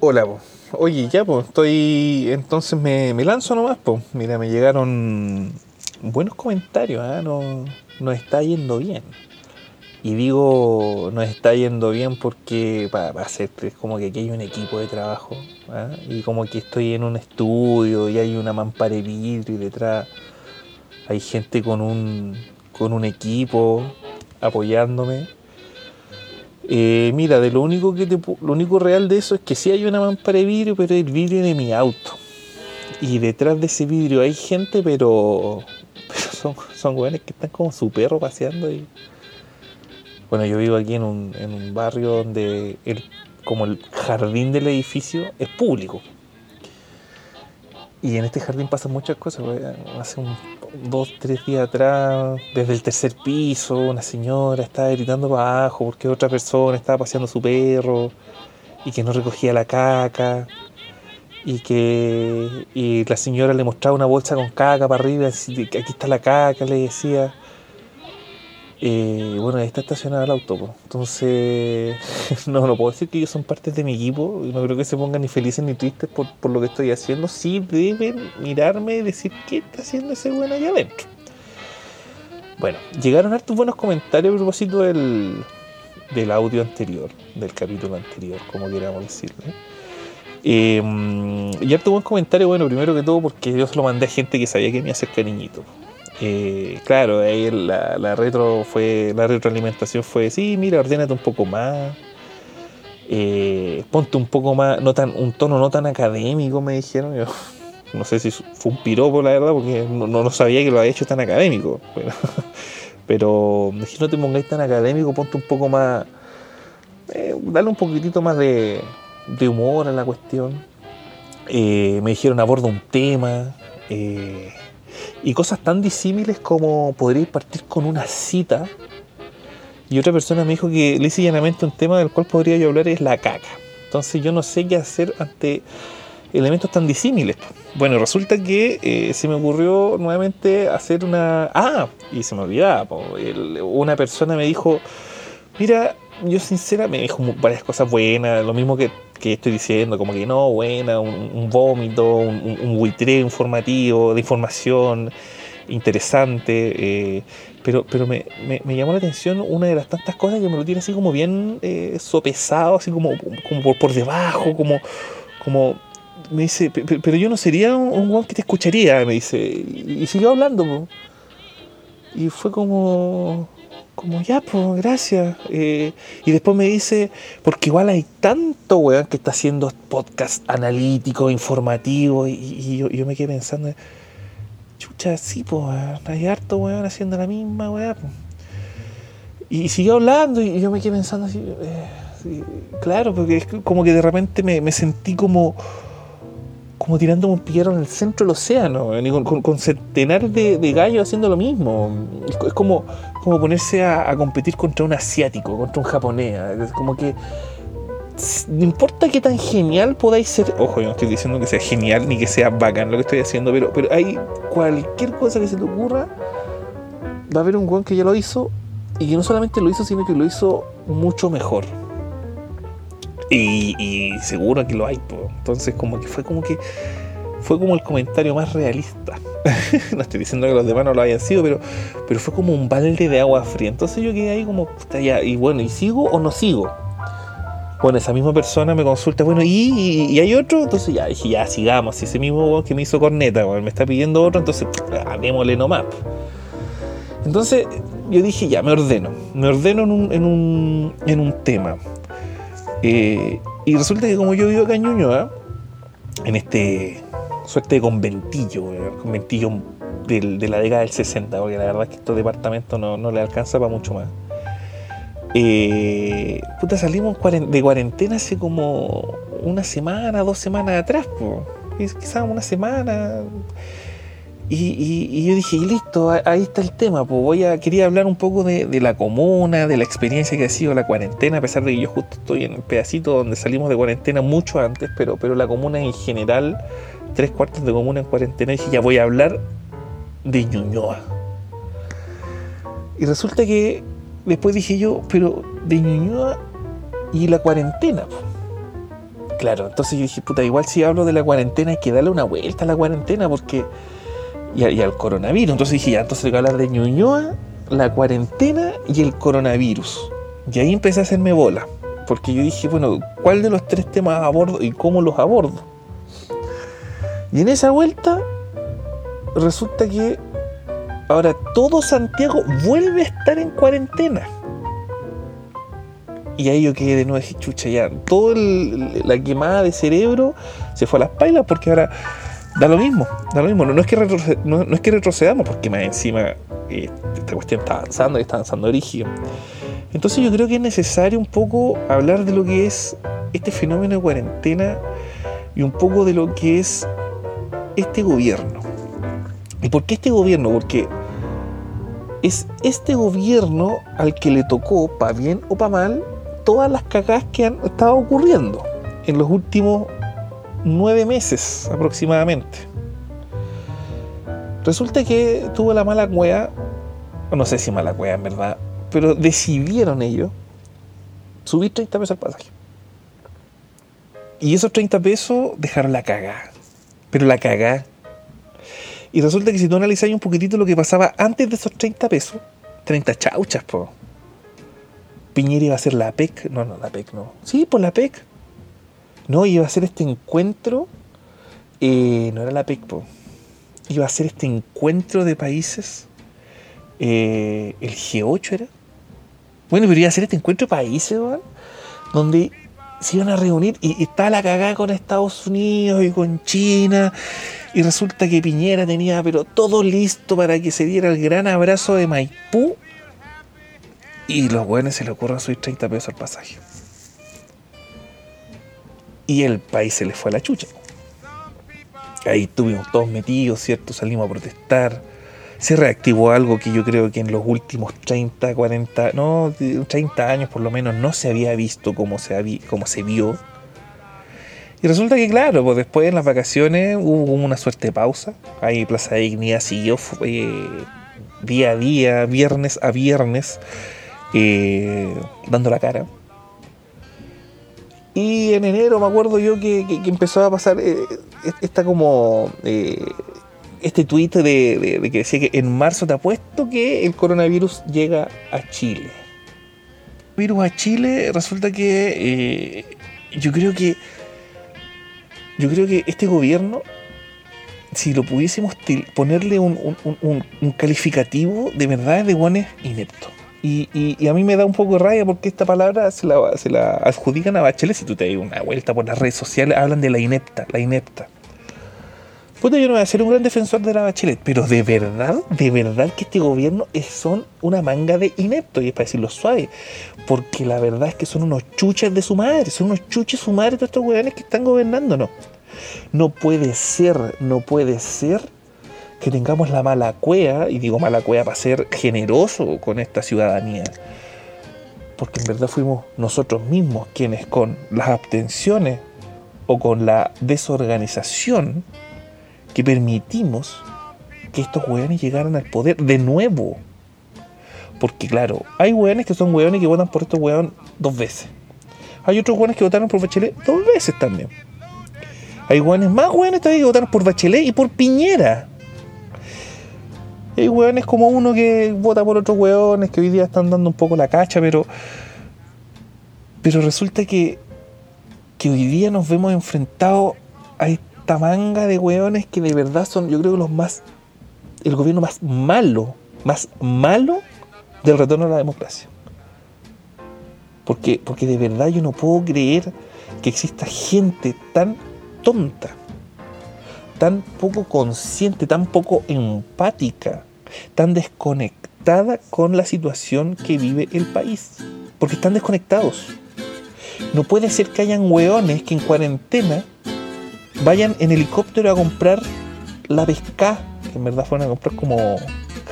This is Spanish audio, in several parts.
Hola, oye, ya, pues, estoy. Entonces me, me lanzo nomás, pues. Mira, me llegaron buenos comentarios, ¿ah? no, nos está yendo bien. Y digo, nos está yendo bien porque para, para hacer es como que aquí hay un equipo de trabajo, ¿ah? y como que estoy en un estudio y hay una mampara de vidrio y detrás hay gente con un, con un equipo apoyándome. Eh, mira, de lo único que lo único real de eso es que sí hay una mampara de vidrio, pero el vidrio de mi auto. Y detrás de ese vidrio hay gente, pero, son, son que están como su perro paseando. Y... Bueno, yo vivo aquí en un, en un barrio donde el, como el jardín del edificio es público. Y en este jardín pasan muchas cosas. Hace un, dos, tres días atrás, desde el tercer piso, una señora estaba gritando para abajo porque otra persona estaba paseando su perro y que no recogía la caca. Y que y la señora le mostraba una bolsa con caca para arriba, aquí está la caca, le decía. Eh, bueno, ahí está estacionado el auto, po. entonces no, no puedo decir que ellos son partes de mi equipo, y no creo que se pongan ni felices ni tristes por, por lo que estoy haciendo, sí deben mirarme y decir qué está haciendo ese bueno allá adentro. Bueno, llegaron hartos buenos comentarios a propósito del, del audio anterior, del capítulo anterior, como queramos decirle. Eh, y harto buen comentario, bueno, primero que todo porque yo se lo mandé a gente que sabía que me hacer cariñito. Eh, claro, ahí la, retro fue, la retroalimentación fue, sí, mira, ordénate un poco más, eh, ponte un poco más, no tan, un tono no tan académico, me dijeron. Yo, no sé si fue un piropo, la verdad, porque no, no sabía que lo había hecho tan académico. Pero, pero me dije, no te pongáis tan académico, ponte un poco más, eh, dale un poquitito más de, de humor a la cuestión. Eh, me dijeron, aborda un tema. Eh, y cosas tan disímiles como podréis partir con una cita. Y otra persona me dijo que lisa y llanamente un tema del cual podría yo hablar es la caca. Entonces yo no sé qué hacer ante elementos tan disímiles. Bueno, resulta que eh, se me ocurrió nuevamente hacer una... Ah, y se me olvidaba. una persona me dijo, mira, yo sincera, me dijo varias cosas buenas, lo mismo que, que estoy diciendo, como que no, buena, un, vómito, un, un, buitreo informativo, de información interesante, eh, pero, pero me, me- llamó la atención una de las tantas cosas que me lo tiene así como bien eh, sopesado, así como, como por, por debajo, como, como me dice, "Pe- pe- pero yo no sería un, weón que te escucharía, me dice, y, siguió hablando, y fue como, como ya, pues, gracias. Eh, y después me dice, porque igual hay tanto weón que está haciendo podcast analítico, informativo, y, yo, me quedé pensando, chucha, sí, pues, hay harto weón haciendo la misma weá, po. Y siguió hablando y yo me quedé pensando así, eh, claro, porque es como que de repente me sentí como como tirando un piedra en el centro del océano, con, con- centenares de, gallos haciendo lo mismo. Es, co- es como, como ponerse a, competir contra un asiático, contra un japonés. Es como que no importa qué tan genial podáis ser. Ojo, yo no estoy diciendo que sea genial ni que sea bacán lo que estoy haciendo, pero, pero hay cualquier cosa que se te ocurra, va a haber un weón que ya lo hizo y que no solamente lo hizo, sino que lo hizo mucho mejor. Y, seguro que lo hay, po. entonces como que fue como que fue como el comentario más realista. no estoy diciendo que los demás no lo hayan sido, pero, pero fue como un balde de agua fría. Entonces yo quedé ahí como, ya, y bueno, ¿y sigo o no sigo? Bueno, esa misma persona me consulta, bueno, ¿y, y, hay otro? Entonces ya dije, ya, sigamos. Si ese mismo que me hizo corneta, me está pidiendo otro, entonces, ah, démosle nomás. Entonces yo dije, ya, me ordeno. Me ordeno en un, en un, en un tema. Eh, y resulta que como yo vivo acá en Ñuñoa, en este suerte de conventillo, conventillo del- de la década del 60, porque la verdad es que estos departamentos no, no le alcanza para mucho más. Eh, puta, salimos de cuarentena hace como una semana, dos semanas atrás, quizás una semana. Y, y- y yo dije, y listo, ahí está el tema. Pues voy a, quería hablar un poco de, de la comuna, de la experiencia que ha sido la cuarentena, a pesar de que yo justo estoy en el pedacito donde salimos de cuarentena mucho antes, pero, pero la comuna en general, tres cuartos de comuna en cuarentena, y dije, ya voy a hablar de Ñuñoa. Y resulta que después dije yo, pero de Ñuñoa y la cuarentena. Claro, entonces yo dije, puta, igual si hablo de la cuarentena hay que darle una vuelta a la cuarentena porque... Y, al coronavirus. Entonces dije, ya, entonces hay que hablar de Ñuñoa, la cuarentena y el coronavirus. Y ahí empecé a hacerme bola. Porque yo dije, bueno, ¿cuál de los tres temas abordo y cómo los abordo? Y en esa vuelta resulta que ahora todo Santiago vuelve a estar en cuarentena. Y ahí yo quedé de nuevo, dije, chucha, ya, toda la quemada de cerebro se fue a las pailas porque ahora da lo mismo, da lo mismo. No, es, que no, es que retrocedamos porque más encima eh, esta cuestión está avanzando y está avanzando origen. Entonces yo creo que es necesario un poco hablar de lo que es este fenómeno de cuarentena y un poco de lo que es este gobierno. ¿Y por qué este gobierno? Porque es este gobierno al que le tocó, para bien o para mal, todas las cagadas que han estado ocurriendo en los últimos nueve meses aproximadamente. Resulta que tuvo la mala cueva, no sé si mala cueva en verdad, pero decidieron ellos subir 30 pesos al pasaje. Y esos 30 pesos dejaron la cagada. Pero la cagada. Y resulta que si tú analizas un poquitito lo que pasaba antes de esos 30 pesos, 30 chauchas, po. Piñera iba a ser la PEC. No, no, la PEC no. Sí, por la PEC. No, iba a ser este encuentro. Eh, no era la PEC, po. Iba a ser este encuentro de países. Eh, el G8 era. Bueno, pero iba a ser este encuentro de países, ¿verdad? Donde se iban a reunir y, y estaba la cagada con Estados Unidos y con China. Y resulta que Piñera tenía pero todo listo para que se diera el gran abrazo de Maipú y los buenos se le ocurre subir 30 pesos al pasaje. Y el país se le fue a la chucha. Ahí estuvimos todos metidos, ¿cierto? Salimos a protestar. Se reactivó algo que yo creo que en los últimos 30, 40, no, 30 años por lo menos no se había visto como se, se vio. Y resulta que, claro, pues después en las vacaciones hubo una suerte de pausa. Ahí Plaza de Dignidad siguió eh, día a día, viernes a viernes, eh, dando la cara. Y en enero me acuerdo yo que, empezó a pasar eh, esta como eh, este tuit de, que decía que en marzo te apuesto que el coronavirus llega a Chile. Virus a Chile resulta que yo creo que yo creo que este gobierno si lo pudiésemos ponerle un, calificativo de verdad es de guanes inepto. Y, a mí me da un poco de rabia porque esta palabra se la, se la adjudican a Bachelet. Si tú te das una vuelta por las redes sociales, hablan de la inepta, la inepta. Puta, yo no voy a ser un gran defensor de la Bachelet, pero de verdad, de verdad que este gobierno es, son una manga de ineptos, y es para decirlo suave, porque la verdad es que son unos chuches de su madre, son unos chuches de su madre todos estos weones que están gobernándonos. No puede ser, no puede ser que tengamos la mala cueva, y digo mala cueva para ser generoso con esta ciudadanía, porque en verdad fuimos nosotros mismos quienes con las abstenciones o con la desorganización que permitimos que estos hueones llegaran al poder de nuevo. Porque claro, hay hueones que son hueones que votan por estos hueones dos veces. Hay otros hueones que votaron por Bachelet dos veces también. Hay hueones más hueones todavía que votaron por Bachelet y por Piñera. Hay hueones como uno que vota por otros hueones que hoy día están dando un poco la cacha, pero. Pero resulta que. que hoy día nos vemos enfrentados a esta manga de hueones que de verdad son, yo creo, los más. el gobierno más malo, más malo del retorno a la democracia. Porque, porque de verdad yo no puedo creer que exista gente tan tonta tan poco consciente, tan poco empática, tan desconectada con la situación que vive el país. Porque están desconectados. No puede ser que hayan hueones que en cuarentena vayan en helicóptero a comprar la pesca, que en verdad fueron a comprar como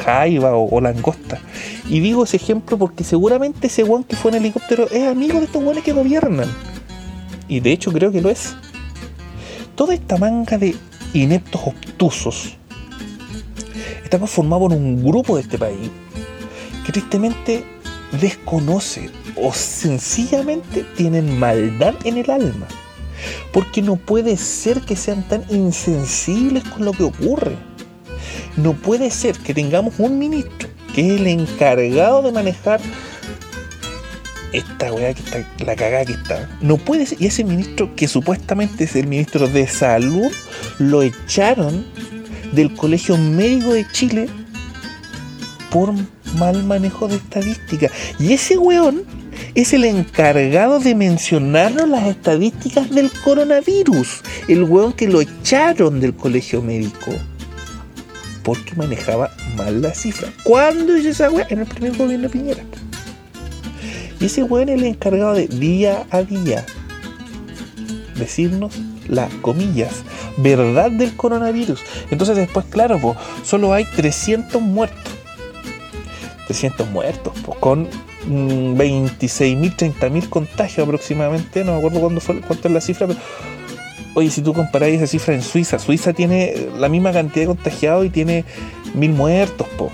jaiba o, langosta. Y digo ese ejemplo porque seguramente ese hueón que fue en helicóptero es amigo de estos hueones que gobiernan. Y de hecho creo que lo es. Toda esta manga de ineptos obtusos. Estamos formados en un grupo de este país que tristemente desconoce o sencillamente tienen maldad en el alma. Porque no puede ser que sean tan insensibles con lo que ocurre. No puede ser que tengamos un ministro que es el encargado de manejar esta weá que está, la cagada que está. No puede ser. Y ese ministro, que supuestamente es el ministro de Salud, lo echaron del Colegio Médico de Chile por mal manejo de estadística. Y ese weón es el encargado de mencionarnos las estadísticas del coronavirus. El weón que lo echaron del colegio médico. Porque manejaba mal la cifra. ¿Cuándo hizo esa weá? En el primer gobierno de Piñera. Y ese weón es el encargado de día a día decirnos las comillas, verdad del coronavirus. Entonces después, claro, solo hay 300 muertos. 300 muertos, con 26.000, 30.000 contagios aproximadamente. No me acuerdo cuándo fue, cuánto es la cifra, pero... Oye, si tú comparáis esa cifra en Suiza, Suiza tiene la misma cantidad de contagiados y tiene mil muertos, po.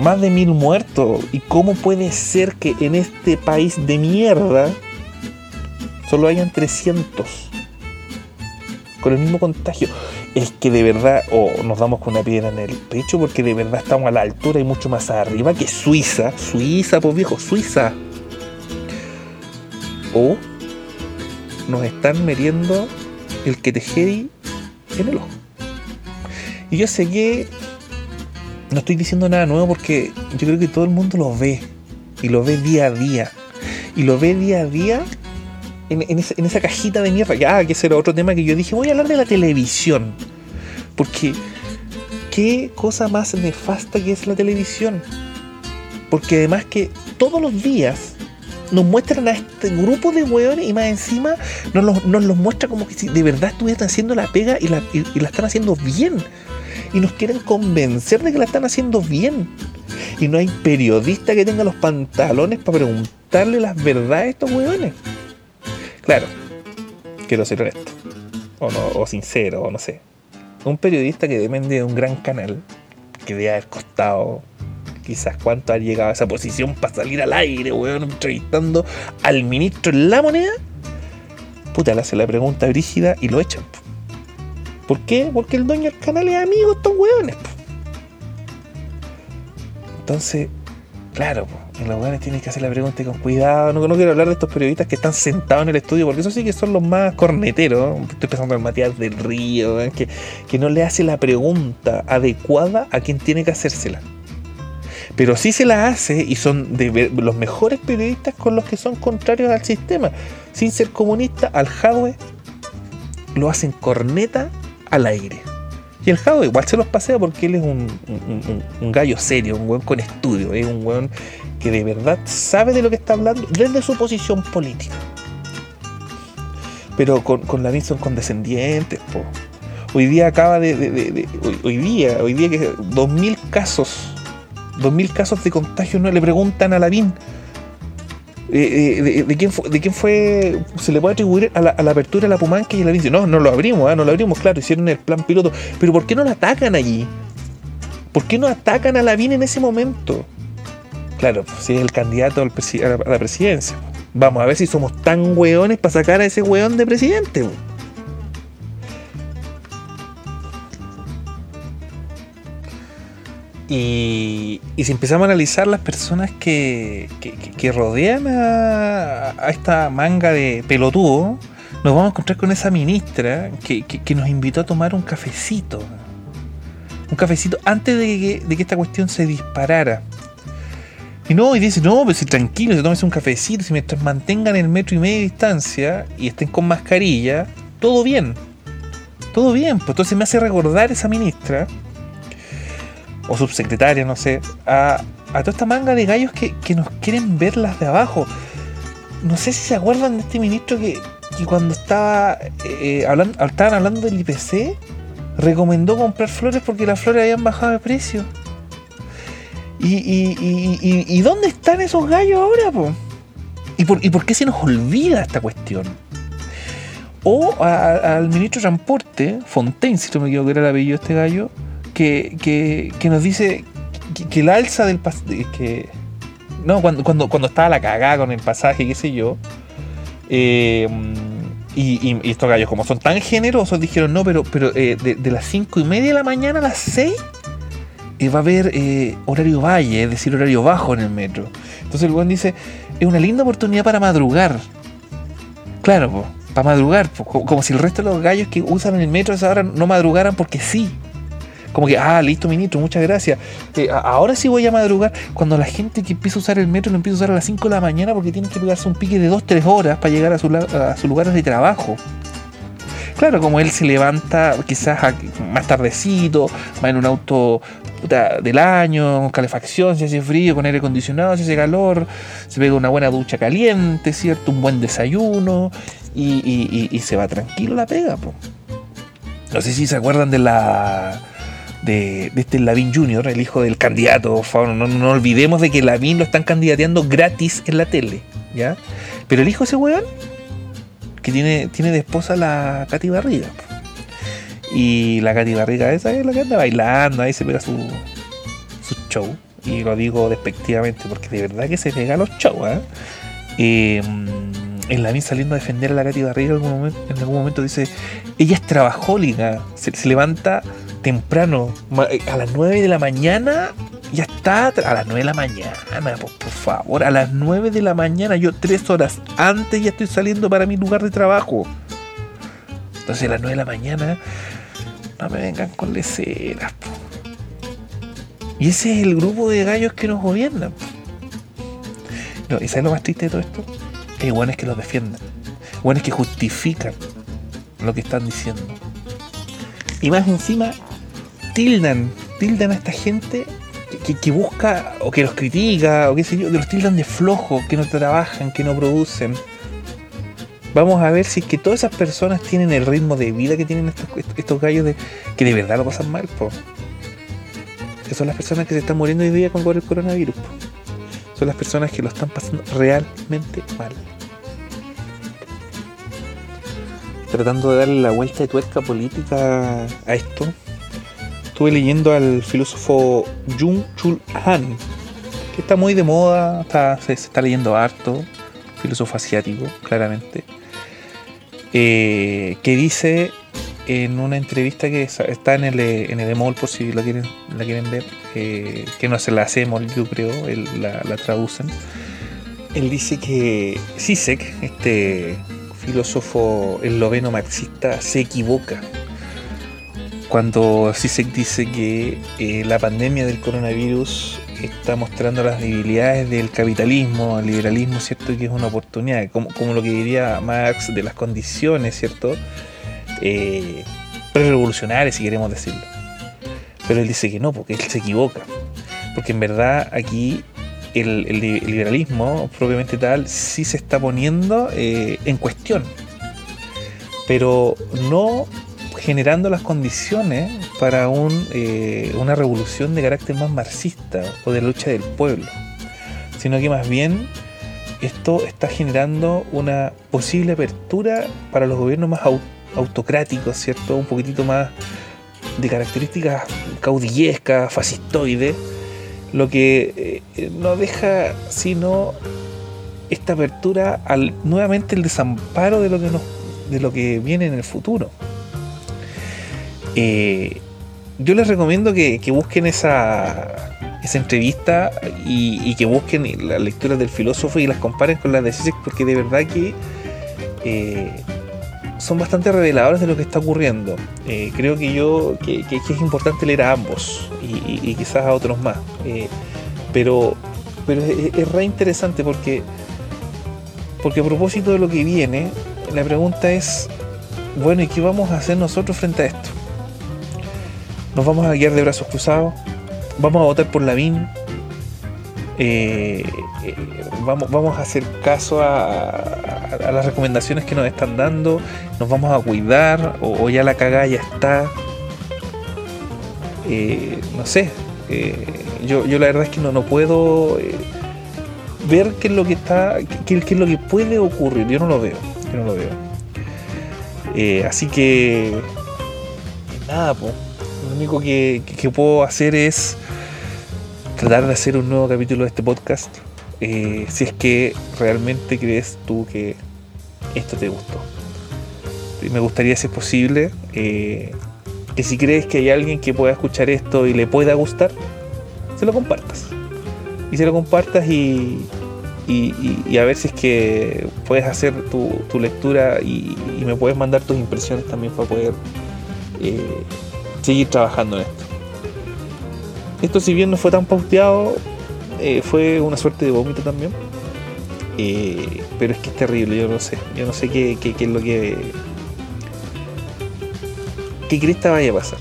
Más de mil muertos. ¿Y cómo puede ser que en este país de mierda solo hayan 300? Con el mismo contagio es que de verdad, o nos damos con una piedra en el pecho, porque de verdad estamos a la altura y mucho más arriba que Suiza. Suiza, pues viejo, Suiza. O nos están metiendo el que te en el ojo. Y yo sé que no estoy diciendo nada nuevo porque yo creo que todo el mundo lo ve. Y lo ve día a día. Y lo ve día a día en, esa, cajita de mierda. Ya, que ese era otro tema que yo dije, voy a hablar de la televisión. Porque, ¿qué cosa más nefasta que es la televisión? Porque además que todos los días nos muestran a este grupo de hueones y más encima nos los, nos los muestra como que si de verdad estuvieran haciendo la pega y la, y la están haciendo bien. Y nos quieren convencer de que la están haciendo bien. Y no hay periodista que tenga los pantalones para preguntarle las verdades a estos hueones. Claro, quiero ser honesto, o, no, o sincero, o no sé. Un periodista que depende de un gran canal, que debe haber costado quizás cuánto ha llegado a esa posición para salir al aire, weón, entrevistando al ministro en la moneda, puta, le hace la pregunta brígida y lo echan. ¿Por qué? Porque el dueño del canal es amigo de estos weones. Entonces, claro, en los lugares tienes que hacer la pregunta con cuidado. No, quiero hablar de estos periodistas que están sentados en el estudio, porque eso sí que son los más corneteros. Estoy pensando en Matías del Río, que, que no le hace la pregunta adecuada a quien tiene que hacérsela. Pero sí se la hace y son los mejores periodistas con los que son contrarios al sistema. Sin ser comunista, al Jadwe lo hacen corneta al aire. Y el Jado igual se los pasea porque él es un, gallo serio, un weón con estudio, es un weón que de verdad sabe de lo que está hablando desde su posición política. Pero con, la misma condescendientes, po. Hoy día acaba de, hoy, día, hoy día que 2000 casos, 2000 casos de contagio no le preguntan a Lavín eh, eh, de, quién fue, de quién fue, se le puede atribuir a la, apertura de la Pumanque y la dice, no, no lo abrimos, ¿eh? no lo abrimos, claro, hicieron el plan piloto, pero ¿por qué no la atacan allí? ¿Por qué no atacan a Lavín en ese momento? Claro, pues, si es el candidato a la presidencia. Vamos a ver si somos tan hueones para sacar a ese hueón de presidente. Y, si empezamos a analizar las personas que, rodean a, esta manga de pelotudo, nos vamos a encontrar con esa ministra que, nos invitó a tomar un cafecito. Un cafecito antes de que, esta cuestión se disparara. Y no, y dice, no, pues si tranquilo, se tomes un cafecito, si mientras mantengan el metro y medio de distancia y estén con mascarilla, todo bien. Todo bien. Pues entonces me hace recordar esa ministra o subsecretaria, no sé, a, toda esta manga de gallos que, nos quieren ver las de abajo. No sé si se acuerdan de este ministro que, cuando estaba eh, hablando, estaban hablando del IPC, recomendó comprar flores porque las flores habían bajado de precio. ¿Y, y, dónde están esos gallos ahora? Po? ¿Y, por, ¿Y por qué se nos olvida esta cuestión? O al ministro de Transporte, Fontaine, si no me equivoco, era el apellido de este gallo, que, nos dice que, el alza del que no, cuando, cuando, cuando estaba la cagada con el pasaje, qué sé yo. Eh, y, y- y estos gallos, como son tan generosos, dijeron, no, pero, pero eh, de, las 5 y media de la mañana a las 6 eh, va a haber eh, horario valle, es decir, horario bajo en el metro. Entonces el buen dice, es una linda oportunidad para madrugar. Claro, para madrugar, po, co- como si el resto de los gallos que usan el metro a esa hora no madrugaran porque sí. Como que, ah, listo, ministro, muchas gracias. Eh, ahora sí voy a madrugar. Cuando la gente que empieza a usar el metro lo empieza a usar a las 5 de la mañana porque tienen que pegarse un pique de 2-3 horas para llegar a, su a sus lugares de trabajo. Claro, como él se levanta quizás más tardecito, va en un auto puta, del año, calefacción, si hace frío, con aire acondicionado, si hace calor, se pega una buena ducha caliente, ¿cierto? Un buen desayuno y, se va tranquilo la pega, po. No sé si se acuerdan de la. De, de este Lavín Jr., el hijo del candidato, por favor, no, no olvidemos de que Lavín lo están candidateando gratis en la tele, ¿ya? Pero el hijo de ese weón, que tiene, tiene de esposa la Katy Barriga. po. Y la Katy Barriga esa es la que anda bailando, ahí se pega su, su show. Y lo digo despectivamente porque de verdad que se pega los shows. Eh, en la saliendo a defender a la Katy Barriga en algún momento, en algún momento dice, ella es trabajólica, se, levanta temprano, eh, a las 9 de la mañana, ya está, a las 9 de la mañana, por, por favor, a las 9 de la mañana, yo tres horas antes ya estoy saliendo para mi lugar de trabajo. Entonces a las 9 de la mañana, no me vengan con leceras. Y ese es el grupo de gallos que nos gobiernan. po. No, ¿Y sabes lo más triste de todo esto? Hay buenos que los defienden. Buenos que justifican lo que están diciendo. Y más encima, tildan, tildan a esta gente que, que- que busca o que los critica o qué sé yo, que los tildan de flojos, que no trabajan, que no producen. Vamos a ver si es que todas esas personas tienen el ritmo de vida que tienen estos, estos gallos de, que de verdad lo pasan mal, po. Que son las personas que se están muriendo hoy día con el coronavirus, po. Son las personas que lo están pasando realmente mal. Tratando de darle la vuelta de tuerca política a esto, estuve leyendo al filósofo Jung Chul Han, que está muy de moda, está- se está leyendo harto, filósofo asiático, claramente, eh, que dice en una entrevista que está en el, eh, en el Emol, por si la quieren, la quieren ver, eh, que no se la hace Emol, yo creo, la, traducen. Él dice que Sisek, este filósofo esloveno marxista, se equivoca cuando Sisek dice que la pandemia del coronavirus está mostrando las debilidades del capitalismo, el liberalismo, ¿cierto? Que es una oportunidad, como, lo que diría Marx de las condiciones, ¿cierto? Eh, si queremos decirlo. Pero él dice que no, porque él se equivoca. Porque en verdad aquí el liberalismo propiamente tal sí se está poniendo eh, en cuestión. Pero no generando las condiciones para eh, una revolución de carácter más marxista o de lucha del pueblo, sino que más bien esto está generando una posible apertura para los gobiernos más au- autocráticos, ¿cierto? Un poquitito más de características caudillescas, fascistoides, lo que eh, no deja sino esta apertura al nuevamente el desamparo de lo que viene en el futuro. Eh, yo les recomiendo que, que busquen esa, esa entrevista y, que busquen las lecturas del filósofo y las comparen con las de Zizek porque de verdad que eh, son bastante reveladoras de lo que está ocurriendo. Eh, creo que yo que, es importante leer a ambos y quizás a otros más. Eh, pero pero es, es re interesante porque porque a propósito de lo que viene, la pregunta es, bueno, ¿y qué vamos a hacer nosotros frente a esto? ¿Nos vamos a guiar de brazos cruzados? ¿Vamos a votar por Lavín? Eh, eh, vamos, vamos a hacer caso a, las recomendaciones que nos están dando, nos vamos a cuidar o, ya la cagada ya está. Eh, no sé, eh, yo, yo la verdad es que no, no puedo ver qué es lo que está, qué, qué es lo que puede ocurrir. Yo no lo veo, yo no lo veo. Así que nada, po. Lo único que, puedo hacer es tratar de hacer un nuevo capítulo de este podcast eh, si es que realmente crees tú que esto te gustó. Me gustaría, si es posible, eh, que si crees que hay alguien que pueda escuchar esto y le pueda gustar, se lo compartas. Y se lo compartas y, y, a ver si es que puedes hacer tu, lectura y, me puedes mandar tus impresiones también para poder eh, seguir trabajando en esto. Esto si bien no fue tan pauteado, eh, fue una suerte de vómito también. Eh, pero es que es terrible, yo no sé. Yo no sé qué, es lo que. qué cresta vaya a pasar.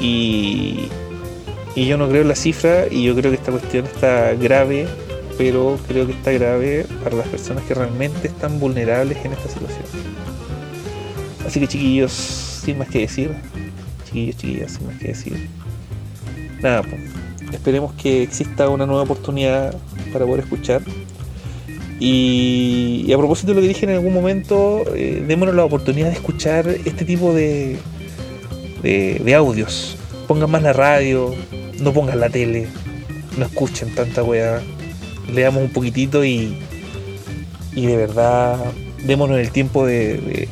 Y, y yo no creo en la cifra y yo creo que esta cuestión está grave pero creo que está grave para las personas que realmente están vulnerables en esta situación. Así que chiquillos, sin más que decir, chiquillos, chiquillas, sin más que decir. Nada, pues, esperemos que exista una nueva oportunidad para poder escuchar. Y, a propósito de lo que dije en algún momento, eh, démonos la oportunidad de escuchar este tipo de, de, audios. Pongan más la radio, no pongan la tele, no escuchen tanta weá leamos un poquitito y, y de verdad démonos el tiempo de,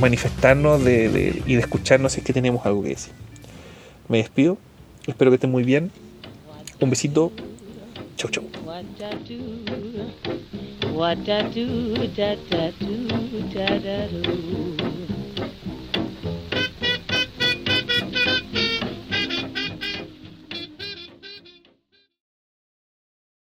manifestarnos y de escucharnos si es que tenemos algo que decir. Me despido, espero que estén muy bien. Un besito. Chau, chau.